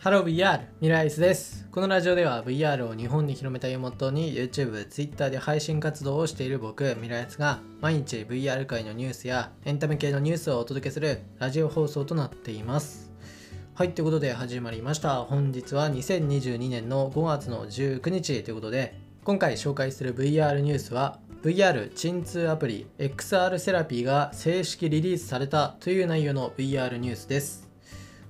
ハロー VR! ミライスです。このラジオでは VR を日本に広めたいをモットーに YouTube、Twitter で配信活動をしている僕、ミライスが毎日 VR 界のニュースやエンタメ系のニュースをお届けするラジオ放送となっています。はい、ということで始まりました。本日は2022年の5月の19日ということで、今回紹介する VR ニュースは VR 鎮痛アプリ XR セラピーが正式リリースされたという内容の VR ニュースです。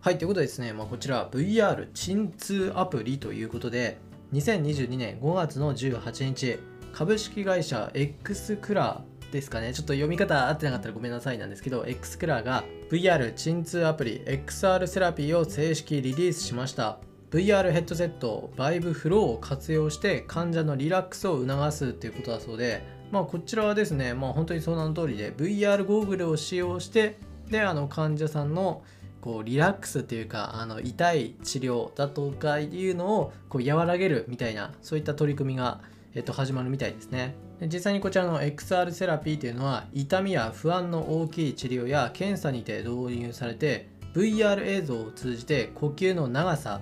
はい、ということでですね、まあ、こちら VR 鎮痛アプリということで、2022年5月の18日、株式会社 X クラーですかね、ちょっと読み方合ってなかったらごめんなさいなんですけど、X クラーが VR 鎮痛アプリ XR セラピーを正式リリースしました。VR ヘッドセット、バイブフローを活用して患者のリラックスを促すということだそうで、まあ、こちらはですね、まあ、本当にその名の通りで VR ゴーグルを使用してであの患者さんのこうリラックスっていうかあの痛い治療だとかいうのをこう和らげるみたいなそういった取り組みが、えっと、始まるみたいですね。で実際にこちらの XR セラピーというのは痛みや不安の大きい治療や検査にて導入されて VR 映像を通じて呼吸の長さ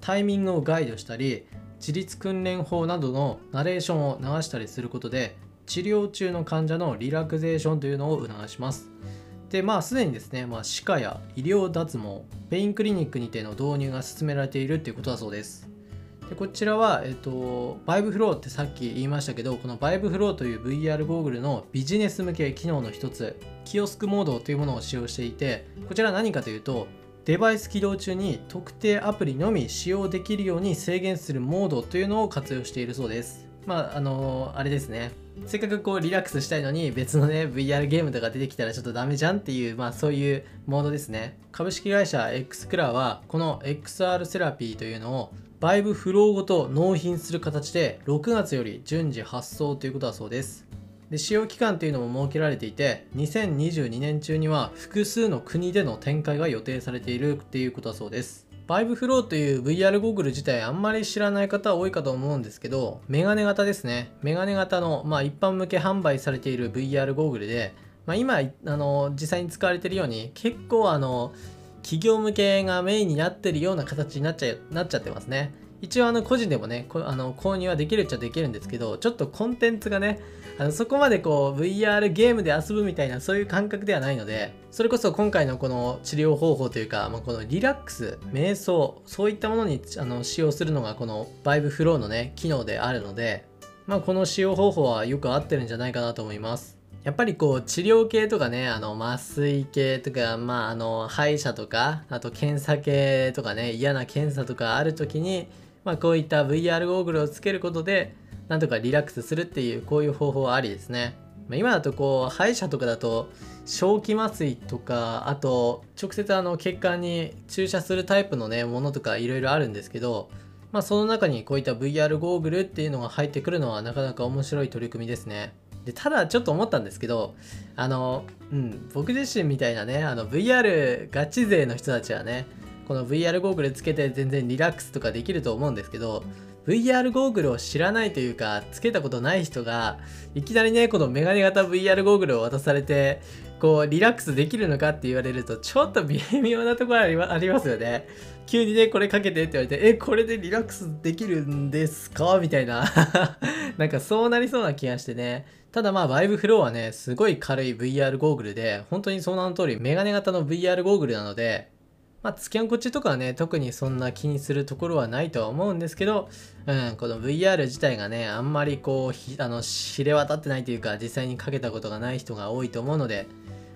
タイミングをガイドしたり自律訓練法などのナレーションを流したりすることで治療中の患者のリラクゼーションというのを促します。でまあすでにですね、まあ、歯科や医療脱毛ペインクリニックにての導入が進められているっていうことだそうです。でこちらは、えっと、 VIVE Flow ってさっき言いましたけどこの VIVE Flow という VR ゴーグルのビジネス向け機能の一つキオスクモードというものを使用していてこちら何かというとデバイス起動中に特定アプリのみ使用できるように制限するモードというのを活用しているそうです。まああのあれですね。せっかくこうリラックスしたいのに別のね VR ゲームとか出てきたらちょっとダメじゃんっていうまあそういうモードですね。株式会社 X クラーはこの XR セラピーというのを VIVE Flow ごと納品する形で6月より順次発送ということだそうです。で使用期間というのも設けられていて2022年中には複数の国での展開が予定されているっていうことだそうです。 VIVE Flow という VR ゴーグル自体あんまり知らない方多いかと思うんですけど、メガネ型ですね。メガネ型の、まあ、一般向け販売されている VR ゴーグルで、まあ、今、あの、実際に使われているように、結構あの、企業向けがメインになってるような形になっちゃなっちゃってますね。一応あの個人でもねあの購入はできるっちゃできるんですけどちょっとコンテンツがねあのそこまでこう VR ゲームで遊ぶみたいなそういう感覚ではないのでそれこそ今回のこの治療方法というか、まあ、このリラックス瞑想そういったものにあの使用するのがこのバイブフローのね機能であるので、まあ、この使用方法はよく合ってるんじゃないかなと思います。やっぱりこう治療系とかねあの麻酔系とかまああの歯医者とかあと検査系とかね嫌な検査とかある時にまあ、こういった VR ゴーグルをつけることでなんとかリラックスするっていうこういう方法はありですね。まあ、今だとこう歯医者とかだと正気麻酔とかあと直接あの血管に注射するタイプのねものとかいろいろあるんですけど、まあ、その中にこういった VR ゴーグルっていうのが入ってくるのはなかなか面白い取り組みですね。でただちょっと思ったんですけどあの、うん、僕自身みたいなねあの VR ガチ勢の人たちはねこの VR ゴーグルつけて全然リラックスとかできると思うんですけど VR ゴーグルを知らないというかつけたことない人がいきなりねこのメガネ型 VR ゴーグルを渡されてこうリラックスできるのかって言われるとちょっと微妙なところありありますよね。急にねこれかけてって言われてえこれでリラックスできるんですか？みたいな。なんかそうなりそうな気がしてね。ただまあバイブフローはねすごい軽い VR ゴーグルで本当にその名の通りメガネ型の VR ゴーグルなのでまあ、つきあんこっちとかはね、特にそんな気にするところはないとは思うんですけど、うん、この VR 自体がね、あんまりこう、あの、知れ渡ってないというか、実際にかけたことがない人が多いと思うので、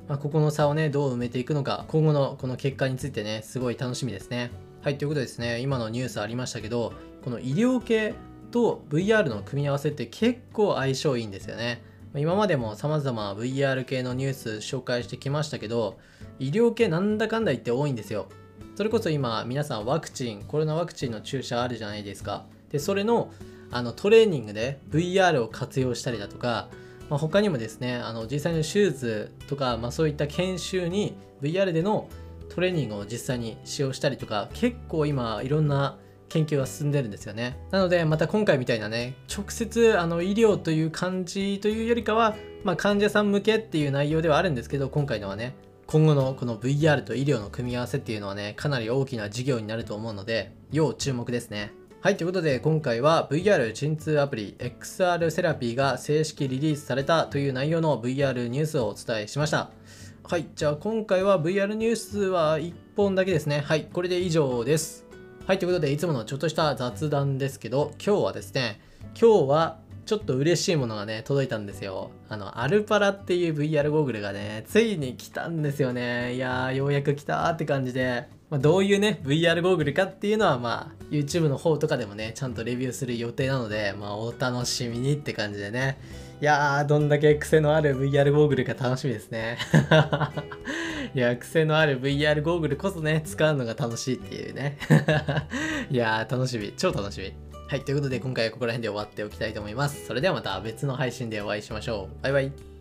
まあ、ここの差をね、どう埋めていくのか、今後のこの結果についてね、すごい楽しみですね。はい、ということですね、今のニュースありましたけど、この医療系と VR の組み合わせって結構相性いいんですよね。今までも様々 VR 系のニュース紹介してきましたけど、医療系なんだかんだ言って多いんですよ。それこそ今皆さんワクチン、コロナワクチンの注射あるじゃないですか。で、それのあのトレーニングで VR を活用したりだとか、まあ、他にもですね、あの実際の手術とか、まあ、そういった研修に VR でのトレーニングを実際に使用したりとか、結構今いろんな研究が進んでるんですよね。なので、また今回みたいなね、直接あの医療という感じというよりかは、まあ、患者さん向けっていう内容ではあるんですけど、今回のはね、今後のこの VR と医療の組み合わせっていうのはね、かなり大きな事業になると思うので、要注目ですね。はい、ということで今回は VR 鎮痛アプリ XR セラピーが正式リリースされたという内容の VR ニュースをお伝えしました。はい、じゃあ今回は VR ニュースは1本だけですね。はい、これで以上です。はい、ということでいつものちょっとした雑談ですけど、今日はですね、今日はちょっと嬉しいものがね、届いたんですよ。あの、アルパラっていう VR ゴーグルがね、ついに来たんですよね。いやー、ようやく来たって感じで、まあ、どういうね、VR ゴーグルかっていうのは、まあ、YouTube の方とかでもね、ちゃんとレビューする予定なので、まあ、お楽しみにって感じでね。いやー、どんだけ癖のある VR ゴーグルか楽しみですね。いや、癖のある VR ゴーグルこそね、使うのが楽しいっていうね。いや、楽しみ。超楽しみ。はい、ということで今回はここら辺で終わっておきたいと思います。それではまた別の配信でお会いしましょう。バイバイ。